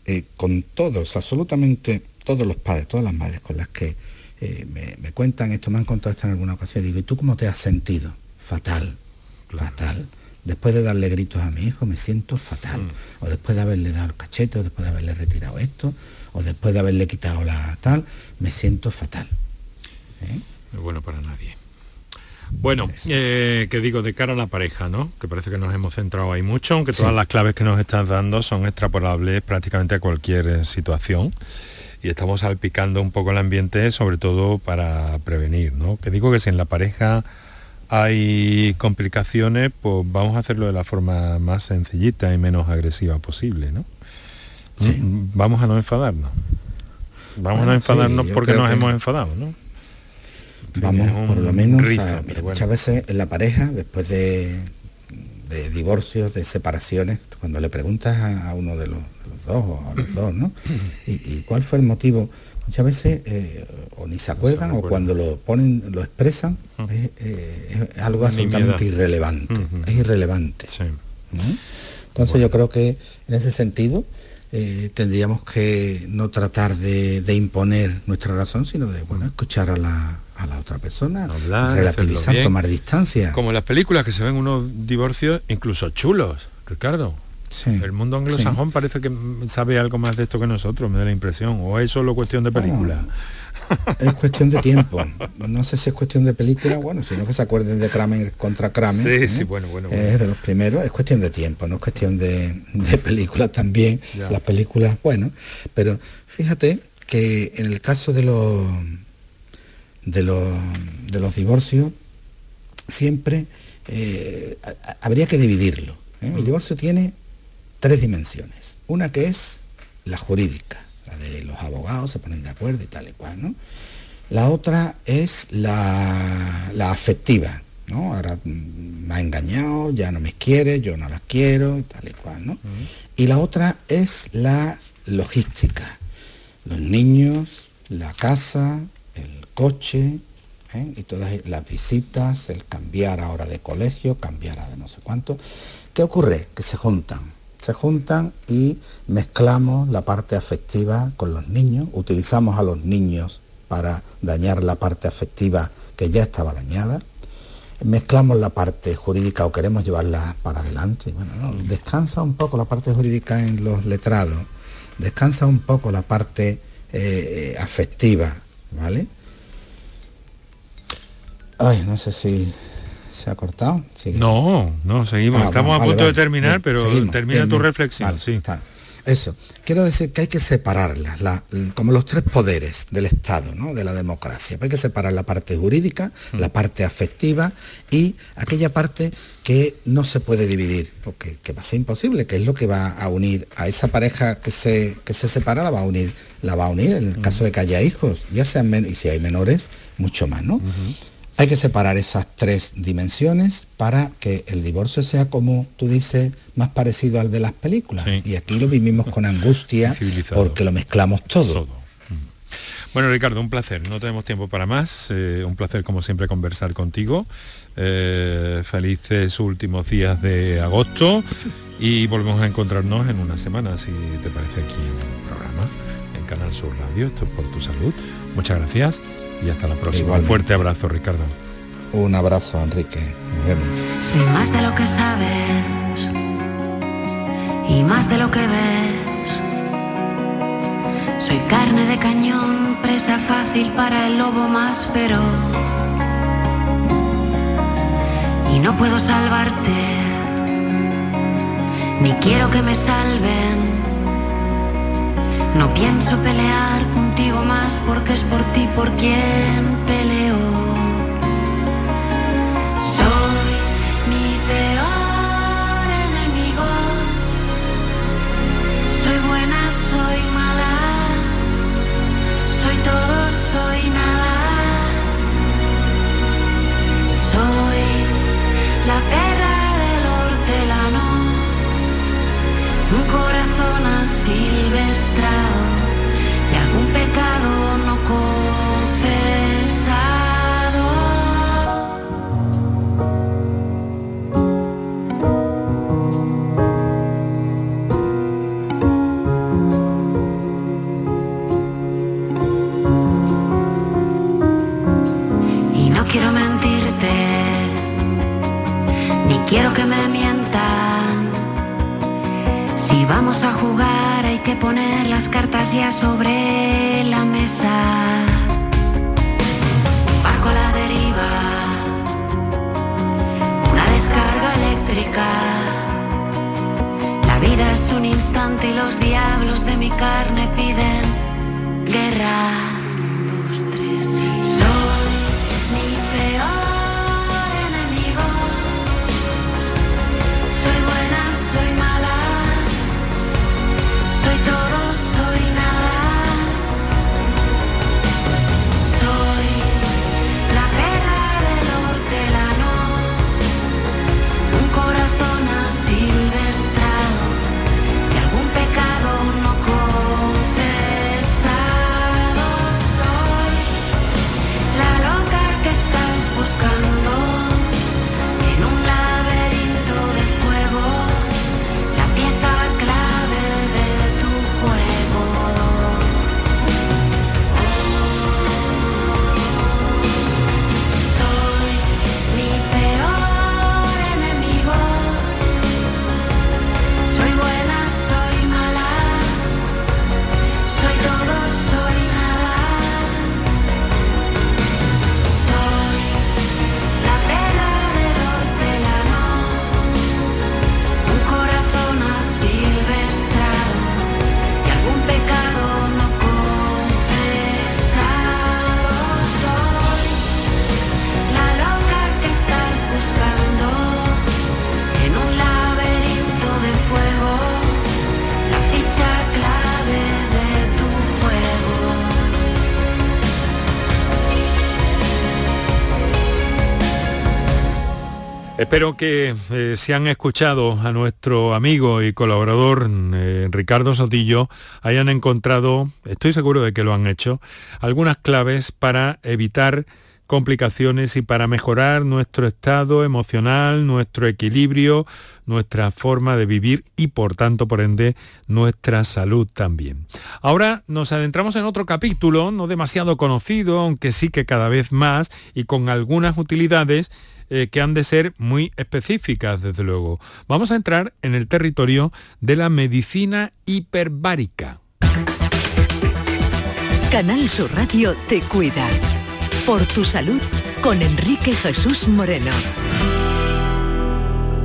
eh, con todos, absolutamente todos los padres, todas las madres con las que eh, me, me, cuentan esto, me han contado esto en alguna ocasión, digo, ¿y tú cómo te has sentido? Fatal, claro. fatal después de darle gritos a mi hijo me siento fatal, mm. o después de haberle dado el cachete, o después de haberle retirado esto, o después de haberle quitado la tal, me siento fatal. ¿Eh? No es bueno para nadie. Bueno, eh, que digo, de cara a la pareja, ¿no? Que parece que nos hemos centrado ahí mucho, aunque todas sí. las claves que nos estás dando son extrapolables prácticamente a cualquier eh, situación. Y estamos salpicando un poco el ambiente, sobre todo para prevenir, ¿no? Que digo que si en la pareja hay complicaciones, pues vamos a hacerlo de la forma más sencillita y menos agresiva posible, ¿no? Sí. Vamos a no enfadarnos. Vamos bueno, a no enfadarnos sí, porque nos que... hemos enfadado, ¿no? Vamos, por lo menos, mira, bueno. muchas veces en la pareja, después de, de, divorcios, de separaciones, cuando le preguntas a, a uno de los, de los, dos o a los dos, ¿no? [CLEARS THROAT] ¿Y, ¿Y, cuál fue el motivo? Muchas veces eh, o ni se acuerdan no se o cuando lo ponen, lo expresan, uh -huh. es, eh, es, algo absolutamente irrelevante, uh -huh. es irrelevante. Sí. ¿no? Entonces bueno. yo creo que en ese sentido eh, tendríamos que no tratar de, de, imponer nuestra razón, sino de bueno, escuchar a la, a la otra persona, Hablar, relativizar, tomar distancia. Como en las películas que se ven unos divorcios incluso chulos, Ricardo. Sí, el mundo anglosajón sí. parece que sabe algo más de esto que nosotros, me da la impresión. ¿O es solo cuestión de película? No, es cuestión de tiempo. No sé si es cuestión de película, bueno, sino que se acuerden de Kramer contra Kramer. Sí, ¿eh? sí, bueno, bueno, bueno, Es de los primeros, es cuestión de tiempo, no es cuestión de, de película también. Ya. Las películas, bueno, pero fíjate que en el caso de los de los, de los divorcios, siempre eh, habría que dividirlo. ¿eh? El divorcio tiene tres dimensiones. Una que es la jurídica, la de los abogados se ponen de acuerdo y tal y cual, ¿no? La otra es la, la afectiva, ¿no? Ahora me ha engañado, ya no me quiere, yo no la quiero y tal y cual, ¿no? Uh -huh. Y la otra es la logística, los niños, la casa, el coche, ¿eh? y todas las visitas, el cambiar ahora de colegio, cambiar a de no sé cuánto. ¿Qué ocurre? Que se juntan se juntan y mezclamos la parte afectiva con los niños, utilizamos a los niños para dañar la parte afectiva que ya estaba dañada, mezclamos la parte jurídica o queremos llevarla para adelante. Bueno, no, descansa un poco la parte jurídica en los letrados, descansa un poco la parte eh, afectiva, ¿vale? Ay, no sé si ¿Se ha cortado? No, no, seguimos. Ah, Estamos a punto vale, de terminar, bien, pero seguimos, termina bien, tu reflexión. Vale, sí. está. Eso. Quiero decir que hay que separarlas, la- como los tres poderes del Estado, ¿no? de la democracia. Hay que separar la parte jurídica, Mm. la parte afectiva y aquella parte que no se puede dividir, porque que va a ser imposible, que es lo que va a unir a esa pareja que se, que se separa, la va a unir, la va a unir en el Mm. caso de que haya hijos, ya sean menos, y si hay menores, mucho más, ¿no? Hay que separar esas tres dimensiones para que el divorcio sea, como tú dices, más parecido al de las películas. Y aquí lo vivimos con angustia porque lo mezclamos todo. Bueno, Ricardo, un placer. No tenemos tiempo para más. Eh, un placer, como siempre, conversar contigo. Eh, felices últimos días de agosto y volvemos a encontrarnos en una semana, si te parece, aquí en el programa, en Canal Sur Radio. Esto es por tu salud. Muchas gracias y hasta la próxima. Un Igualmente. fuerte abrazo, Ricardo. Un abrazo, Enrique. Nos vemos. Soy más de lo que sabes y más de lo que ves. Soy carne de cañón, presa fácil para el lobo más feroz. Y no puedo salvarte, ni quiero que me salven. No pienso pelear contigo porque es por ti por quien peleo. Soy mi peor enemigo. Soy buena, soy mala. Soy todo, soy nada. Soy la perra a jugar hay que poner las cartas ya sobre la mesa. Barco a la deriva, una descarga eléctrica. La vida es un instante y los diablos de mi carne piden guerra. Espero que eh, si han escuchado a nuestro amigo y colaborador eh, Ricardo Sotillo, hayan encontrado, estoy seguro de que lo han hecho, algunas claves para evitar complicaciones y para mejorar nuestro estado emocional, nuestro equilibrio, nuestra forma de vivir y por tanto, por ende, nuestra salud también. Ahora nos adentramos en otro capítulo, no demasiado conocido, aunque sí que cada vez más y con algunas utilidades eh, que han de ser muy específicas, desde luego. Vamos a entrar en el territorio de la medicina hiperbárica. Canal Sur Radio te cuida. Por tu salud con Enrique Jesús Moreno.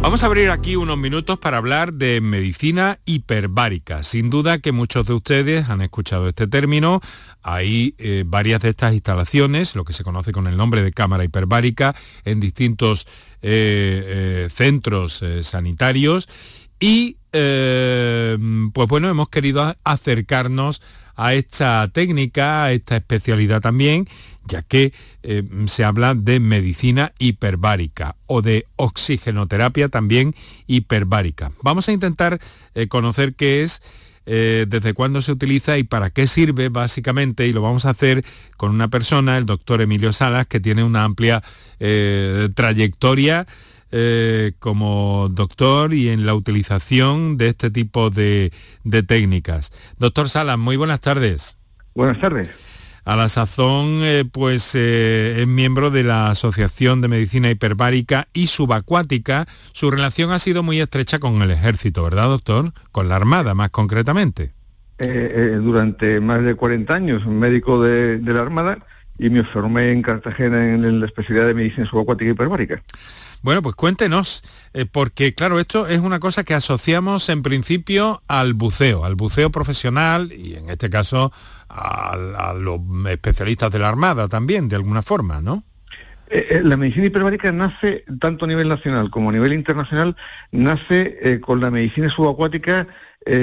Vamos a abrir aquí unos minutos para hablar de medicina hiperbárica. Sin duda que muchos de ustedes han escuchado este término. Hay eh, varias de estas instalaciones, lo que se conoce con el nombre de cámara hiperbárica, en distintos eh, eh, centros sanitarios. Y pues bueno, hemos querido acercarnos a esta técnica, a esta especialidad también, ya que eh, se habla de medicina hiperbárica o de oxigenoterapia también hiperbárica. Vamos a intentar eh, conocer qué es, eh, desde cuándo se utiliza y para qué sirve básicamente, y lo vamos a hacer con una persona, el doctor Emilio Salas, que tiene una amplia trayectoria como doctor y en la utilización de este tipo de, de técnicas. Doctor Salas, muy buenas tardes. Buenas tardes. A la sazón, eh, pues eh, es miembro de la Asociación de Medicina Hiperbárica y Subacuática. Su relación ha sido muy estrecha con el ejército, ¿verdad, doctor? Con la Armada, más concretamente. Eh, durante más de 40 años, médico de, de la Armada, y me formé en Cartagena en la especialidad de medicina subacuática hiperbárica. Bueno, pues cuéntenos, eh, porque claro, esto es una cosa que asociamos en principio al buceo, al buceo profesional y en este caso a, los especialistas de la Armada también, de alguna forma, ¿no? Eh, eh, la medicina hiperbárica nace, tanto a nivel nacional como a nivel internacional, nace con la medicina subacuática,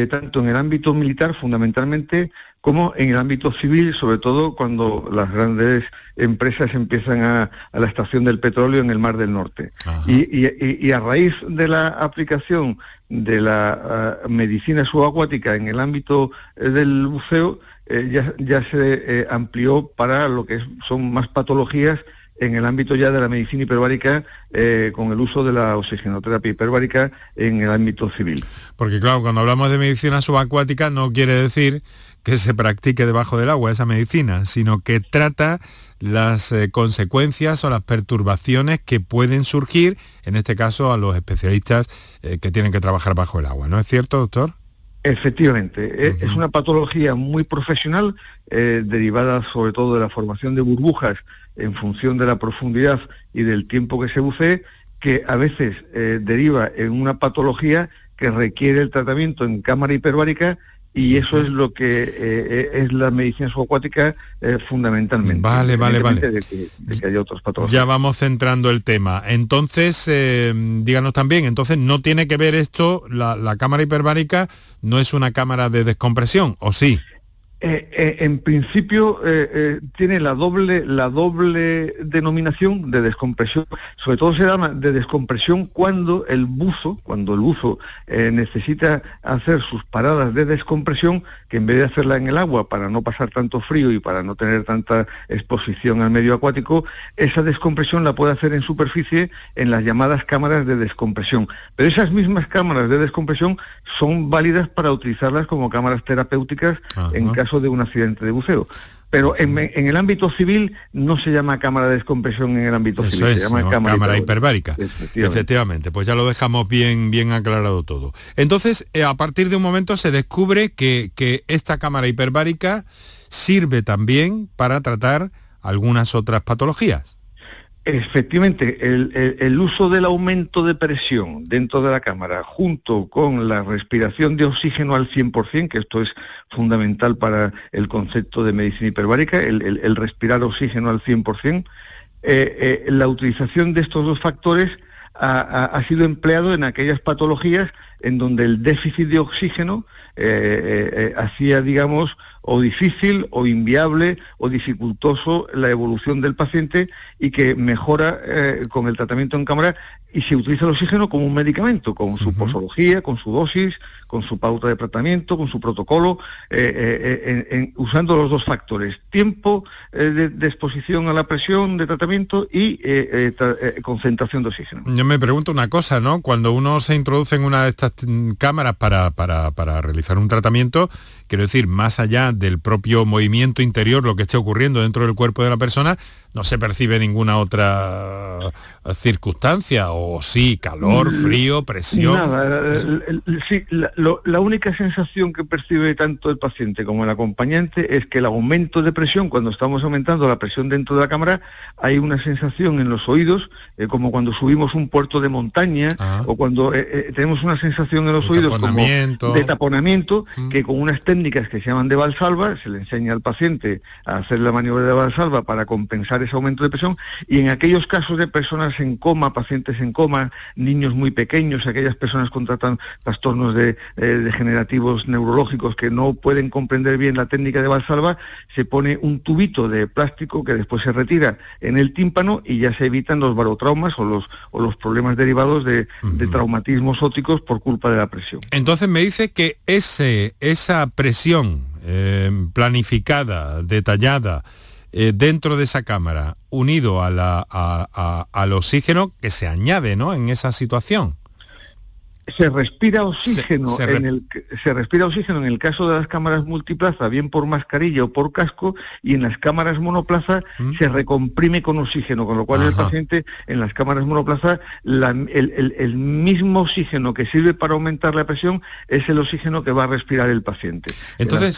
tanto en el ámbito militar fundamentalmente, como en el ámbito civil, sobre todo cuando las grandes empresas empiezan a, la estación del petróleo en el Mar del Norte. Y, a raíz de la aplicación de la medicina subacuática en el ámbito eh, del buceo, eh, ya, se eh, amplió para lo que son más patologías en el ámbito ya de la medicina hiperbárica con el uso de la oxigenoterapia hiperbárica en el ámbito civil. Porque claro, cuando hablamos de medicina subacuática no quiere decir que se practique debajo del agua esa medicina, sino que trata las eh, consecuencias o las perturbaciones que pueden surgir, en este caso a los especialistas eh, que tienen que trabajar bajo el agua. ¿No es cierto, doctor? Efectivamente, e, es una patología muy profesional, eh, derivada sobre todo de la formación de burbujas en función de la profundidad y del tiempo que se bucee, que a veces deriva en una patología que requiere el tratamiento en cámara hiperbárica y eso es lo que eh, eh, es la medicina subacuática eh, fundamentalmente. Vale, vale, vale. De que, hay otros patologías. Ya vamos centrando el tema. Entonces, díganos también, entonces no tiene que ver esto, la, la cámara hiperbárica no es una cámara de descompresión, ¿o sí? Eh, eh, en principio eh, tiene la doble, la doble denominación de descompresión, sobre todo se llama de descompresión cuando el buzo, cuando el buzo necesita hacer sus paradas de descompresión, que en vez de hacerla en el agua para no pasar tanto frío y para no tener tanta exposición al medio acuático, esa descompresión la puede hacer en superficie en las llamadas cámaras de descompresión. Pero esas mismas cámaras de descompresión son válidas para utilizarlas como cámaras terapéuticas en caso de un accidente de buceo. Pero en, el ámbito civil no se llama cámara de descompresión en el ámbito civil, se llama cámara, hiperbárica. Efectivamente. pues ya lo dejamos bien, bien aclarado todo. Entonces, eh, a partir de un momento se descubre que, que esta cámara hiperbárica sirve también para tratar algunas otras patologías. Efectivamente, el, uso del aumento de presión dentro de la cámara junto con la respiración de oxígeno al 100%, que esto es fundamental para el concepto de medicina hiperbárica, el, respirar oxígeno al 100%, eh, eh, la utilización de estos dos factores ha, sido empleado en aquellas patologías en donde el déficit de oxígeno eh, hacía, digamos, o difícil o inviable o dificultoso la evolución del paciente y que mejora eh, con el tratamiento en cámara y se utiliza el oxígeno como un medicamento, con su posología, con su dosis, con su pauta de tratamiento, con su protocolo, eh, eh, usando los dos factores, tiempo de, exposición a la presión de tratamiento y concentración de oxígeno. Yo me pregunto una cosa, ¿no? Cuando uno se introduce en una de estas mm, cámaras para, para, para realizar un tratamiento, quiero decir, más allá del propio movimiento interior, lo que esté ocurriendo dentro del cuerpo de la persona, no se percibe ninguna otra circunstancia o, sí, calor, Mm, frío, presión. Nada, el- el- sí, la, lo- la única sensación que percibe tanto el paciente como el acompañante es que el aumento de presión, cuando estamos aumentando la presión dentro de la cámara, hay una sensación en los oídos, eh, como cuando subimos un puerto de montaña o cuando eh, eh, tenemos una sensación en los oídos como de taponamiento, que con unas técnicas que se llaman de valsalva, se le enseña al paciente a hacer la maniobra de valsalva para compensar ese aumento de presión, y en aquellos casos de personas en coma, pacientes en coma, niños muy pequeños, aquellas personas con tratan- trastornos de, eh, degenerativos neurológicos que no pueden comprender bien la técnica de valsalva, se pone un tubito de plástico que después se retira en el tímpano y ya se evitan los barotraumas o los, o los problemas derivados de, de traumatismos ópticos por culpa de la presión. Entonces me dice que ese, esa presión eh, planificada, detallada, eh, dentro de esa cámara, unido a la- al oxígeno que se añade ¿no? en esa situación. Se respira oxígeno se re- en el se respira oxígeno en el caso de las cámaras multiplaza bien por mascarilla o por casco y en las cámaras monoplaza se recomprime con oxígeno con lo cual el Mm. Paciente en las cámaras monoplaza la- el, el- el mismo oxígeno que sirve para aumentar la presión es el oxígeno que va a respirar el paciente. En Entonces,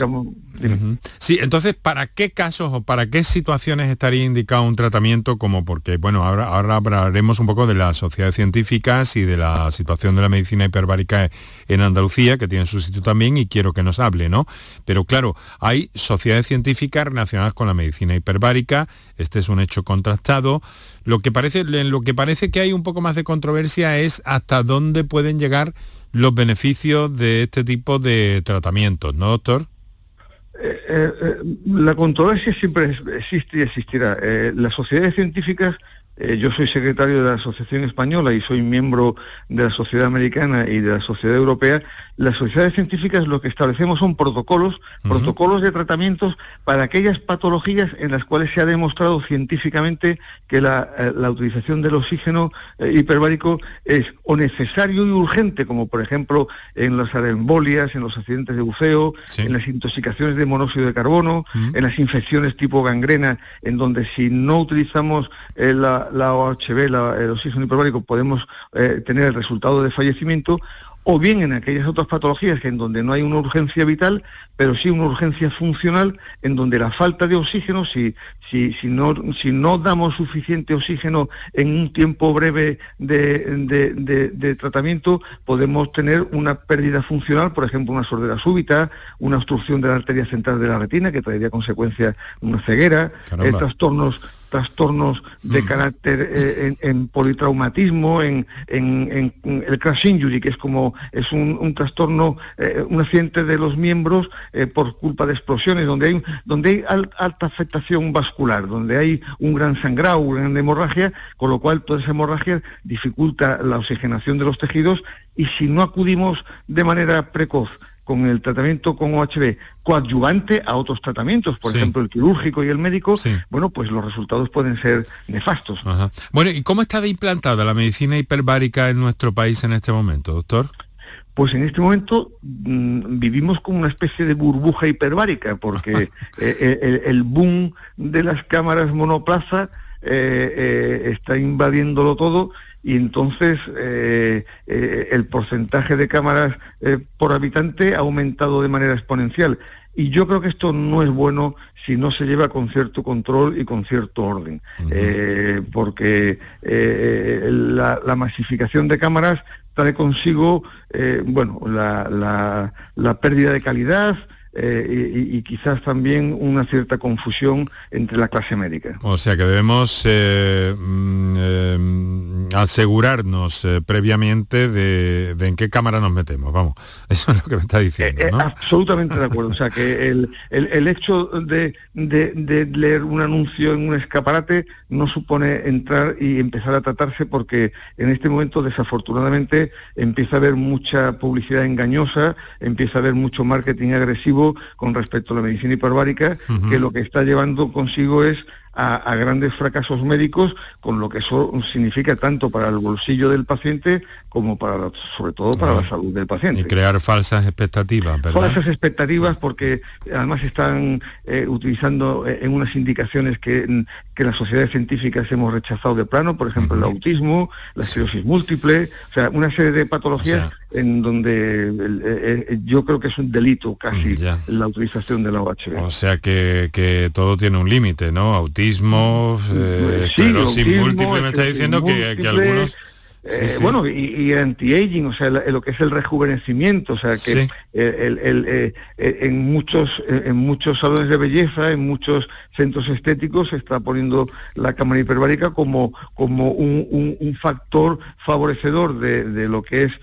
sí, entonces, ¿para qué casos o para qué situaciones estaría indicado un tratamiento como porque, bueno, ahora, ahora hablaremos un poco de las sociedades científicas y de la situación de la medicina hiperbárica en Andalucía, que tiene su sitio también, y quiero que nos hable, ¿no? Pero claro, hay sociedades científicas relacionadas con la medicina hiperbárica, este es un hecho contrastado. Lo que parece, en lo que parece que hay un poco más de controversia es hasta dónde pueden llegar los beneficios de este tipo de tratamientos, ¿no, doctor? Eh, eh, eh, la controversia siempre existe y existirá. Las sociedades científicas, eh, yo soy secretario de la Asociación Española y soy miembro de la Sociedad Americana y de la Sociedad Europea. Las sociedades científicas lo que establecemos son protocolos, protocolos de tratamientos para aquellas patologías en las cuales se ha demostrado científicamente que la, eh, la utilización del oxígeno eh, hiperbárico es o necesario y urgente, como por ejemplo en las embolias, en los accidentes de buceo, en las intoxicaciones de monóxido de carbono, en las infecciones tipo gangrena, en donde si no utilizamos eh, la, la OHB, la- el oxígeno hiperbárico, podemos eh, tener el resultado de fallecimiento, o bien en aquellas otras patologías que en donde no hay una urgencia vital, pero sí una urgencia funcional, en donde la falta de oxígeno, si, si, si, no, si no damos suficiente oxígeno en un tiempo breve de, de- de- de tratamiento, podemos tener una pérdida funcional, por ejemplo, una sordera súbita, una obstrucción de la arteria central de la retina, que traería consecuencia una ceguera, eh, trastornos trastornos de carácter eh, en, en politraumatismo, en, en- en el crash injury, que es como es un, un trastorno, eh, un accidente de los miembros eh, por culpa de explosiones, donde hay, donde hay al- alta afectación vascular, donde hay un gran sangrado, una gran hemorragia, con lo cual toda esa hemorragia dificulta la oxigenación de los tejidos y si no acudimos de manera precoz con el tratamiento con OHB coadyuvante a otros tratamientos, por Sí. ejemplo el quirúrgico y el médico, bueno, pues los resultados pueden ser nefastos. Ajá. Bueno, ¿y cómo está de implantada la medicina hiperbárica en nuestro país en este momento, doctor? Pues en este momento mm, vivimos como una especie de burbuja hiperbárica, porque [LAUGHS] eh, eh, el, el boom de las cámaras monoplaza eh, eh, está invadiéndolo todo y entonces eh, eh, el porcentaje de cámaras eh, por habitante ha aumentado de manera exponencial. Y yo creo que esto no es bueno si no se lleva con cierto control y con cierto orden, Eh, porque la, la masificación de cámaras trae consigo, eh, bueno, la, la- la pérdida de calidad eh, y, y quizás también una cierta confusión entre la clase médica. O sea que debemos eh, mm, eh, asegurarnos previamente de, de en qué cámara nos metemos, vamos. [LAUGHS] Eso es lo que me está diciendo, ¿no? Absolutamente de acuerdo. O sea, que el, el- el hecho de, de- de leer un anuncio en un escaparate no supone entrar y empezar a tratarse porque en este momento, desafortunadamente, empieza a haber mucha publicidad engañosa, empieza a haber mucho marketing agresivo con respecto a la medicina hiperbárica, que lo que está llevando consigo es a, grandes fracasos médicos, con lo que eso significa tanto para el bolsillo del paciente como para, sobre todo, para la salud del paciente. Y crear falsas expectativas, ¿verdad? Falsas expectativas porque además están eh, utilizando eh, en unas indicaciones que, que las sociedades científicas hemos rechazado de plano, por ejemplo, el autismo, la esclerosis múltiple, o sea, una serie de patologías en donde yo creo que es un delito casi la utilización de la OHB. O sea que, que todo tiene un límite, ¿no? Autismo, eh, esclerosis múltiple, me está diciendo que, que algunos eh, bueno, y, anti-aging, o sea, lo que es el rejuvenecimiento, o sea, que el, eh, eh, en, muchos, en muchos salones de belleza, en muchos centros estéticos, se está poniendo la cámara hiperbárica como, como un, factor favorecedor de, lo que es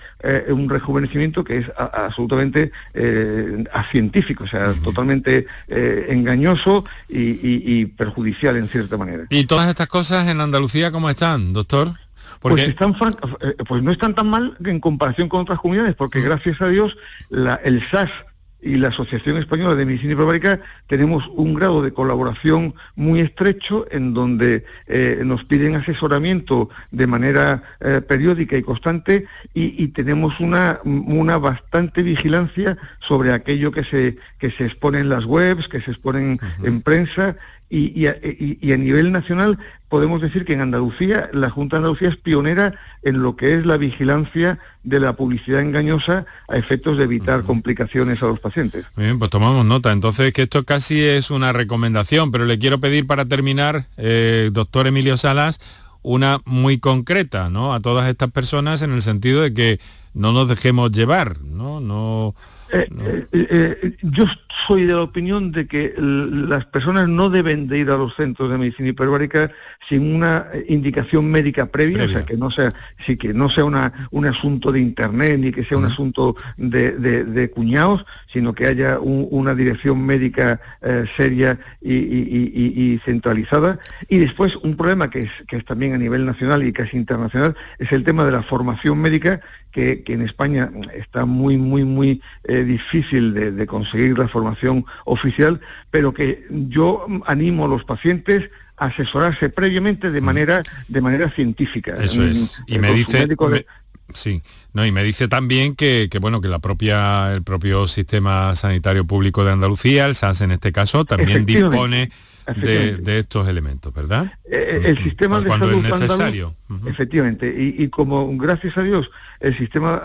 un rejuvenecimiento que es absolutamente científico, o sea, totalmente engañoso y perjudicial en cierta manera. ¿Y todas estas cosas en Andalucía cómo están, doctor? Pues, están, eh, pues no están tan mal en comparación con otras comunidades, porque gracias a Dios el SAS y la Asociación Española de Medicina Hiperbárica tenemos un grado de colaboración muy estrecho en donde eh, nos piden asesoramiento de manera eh, periódica y constante y, tenemos una, una, bastante vigilancia sobre aquello que se, que se expone en las webs, que se exponen en prensa y, a, nivel nacional podemos decir que en Andalucía, la Junta de Andalucía es pionera en lo que es la vigilancia de la publicidad engañosa a efectos de evitar complicaciones a los pacientes. bien, pues tomamos nota. Entonces, que esto casi es una recomendación, pero le quiero pedir para terminar, eh, doctor Emilio Salas, una muy concreta, ¿no? A todas estas personas en el sentido de que no nos dejemos llevar, ¿no? No eh, eh, eh, yo soy de la opinión de que las personas no deben de ir a los centros de medicina hiperbárica sin una indicación médica previa, o sea, que no sea, sí, que no sea una, un asunto de internet ni que sea un asunto de, cuñados, sino que haya una dirección médica seria y, centralizada. Y después un problema que es, que es también a nivel nacional y casi internacional es el tema de la formación médica que, en España está muy, muy, muy eh, difícil de, conseguir la formación oficial, pero que yo animo a los pacientes a asesorarse previamente de mm. manera, de manera científica. Eso es. Y me dice... Sí, no, y me dice también que, bueno, que la propia, el propio sistema sanitario público de Andalucía, el SAS en este caso, también dispone de, estos elementos, ¿verdad? Eh, eh, el sistema de salud es necesario. efectivamente, y, como gracias a Dios el sistema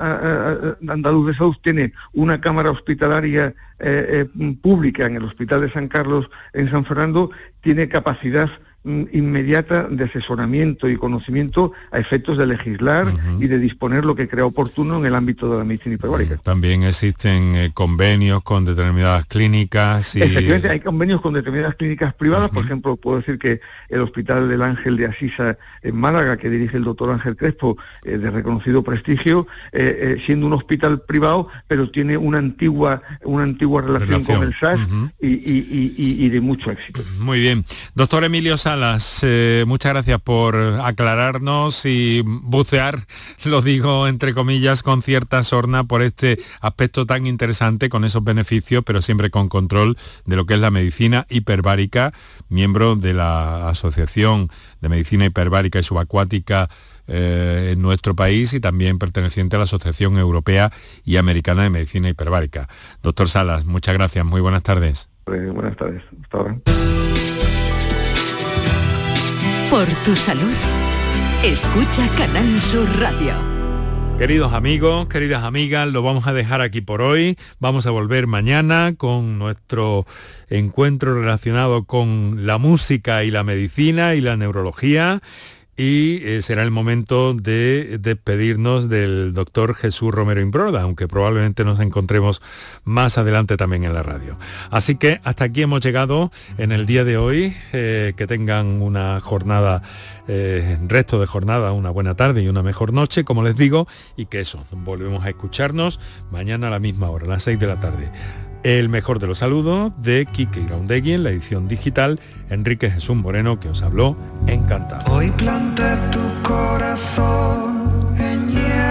andaluz de salud tiene una cámara hospitalaria eh, pública en el Hospital de San Carlos en San Fernando, tiene capacidad Mm, inmediata de asesoramiento y conocimiento a efectos de legislar y de disponer lo que crea oportuno en el ámbito de la medicina hiperbárica. También existen eh, convenios con determinadas clínicas. Y... Efectivamente, hay convenios con determinadas clínicas privadas, por ejemplo, puedo decir que el Hospital del Ángel de Asisa en Málaga, que dirige el doctor Ángel Crespo, eh, de reconocido prestigio, eh, siendo un hospital privado, pero tiene una antigua, una antigua relación, con el SAS y, de mucho éxito. Muy bien. Doctor Emilio Sá eh, muchas gracias por aclararnos y bucear, [LAUGHS] lo digo entre comillas, con cierta sorna por este aspecto tan interesante, con esos beneficios, pero siempre con control de lo que es la medicina hiperbárica, miembro de la Asociación de Medicina Hiperbárica y Subacuática eh, en nuestro país y también perteneciente a la Asociación Europea y Americana de Medicina Hiperbárica. Doctor Salas, muchas gracias, muy buenas tardes. Eh, buenas tardes, hasta ahora. Por tu salud. Escucha Canal Sur Radio. Queridos amigos, queridas amigas, lo vamos a dejar aquí por hoy. Vamos a volver mañana con nuestro encuentro relacionado con la música y la medicina y la neurología y eh, será el momento de despedirnos del doctor Jesús Romero Imbroda, aunque probablemente nos encontremos más adelante también en la radio. Así que hasta aquí hemos llegado en el día de hoy. Eh, que tengan una jornada, eh, resto de jornada, una buena tarde y una mejor noche, como les digo, y que eso, volvemos a escucharnos mañana a la misma hora, las 6 de la tarde. El mejor de los saludos de Kike Iraundegui en la edición digital, Enrique Jesús Moreno que os habló, encantado. Hoy planté tu corazón en llamas,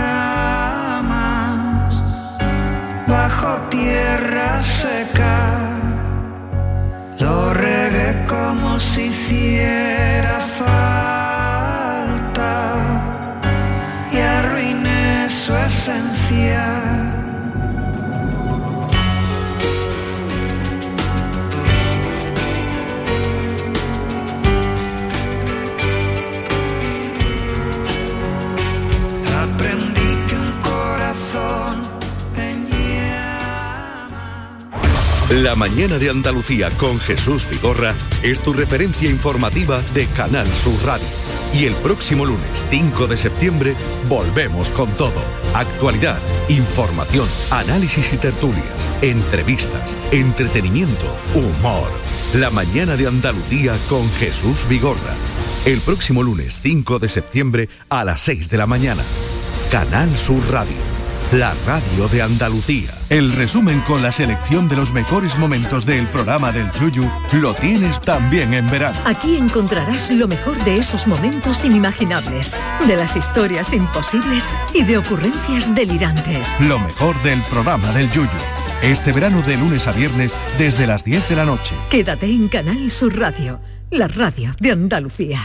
bajo tierra seca, lo regué como si hiciera falta y arruiné su esencia. La mañana de Andalucía con Jesús Vigorra es tu referencia informativa de Canal Sur Radio. Y el próximo lunes 5 de septiembre volvemos con todo. Actualidad, información, análisis y tertulias, entrevistas, entretenimiento, humor. La mañana de Andalucía con Jesús Vigorra. El próximo lunes 5 de septiembre a las 6 de la mañana. Canal Sur Radio. La radio de Andalucía. El resumen con la selección de los mejores momentos del programa del Yuyu lo tienes también en verano. Aquí encontrarás lo mejor de esos momentos inimaginables, de las historias imposibles y de ocurrencias delirantes. Lo mejor del programa del Yuyu. Este verano de lunes a viernes desde las 10 de la noche. Quédate en Canal Sur Radio, la radio de Andalucía.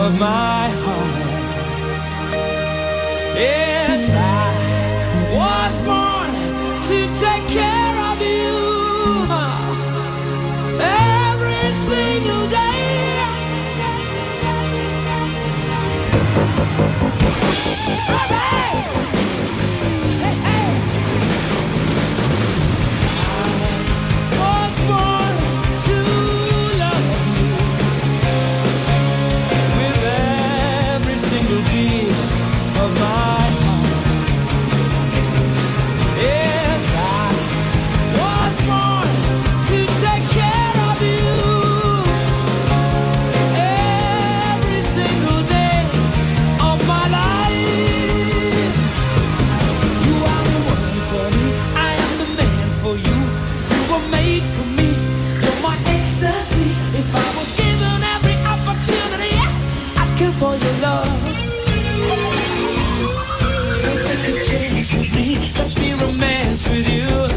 Of my heart. Yes, I was born to take care of you every single day. was with you.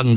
Andalucía.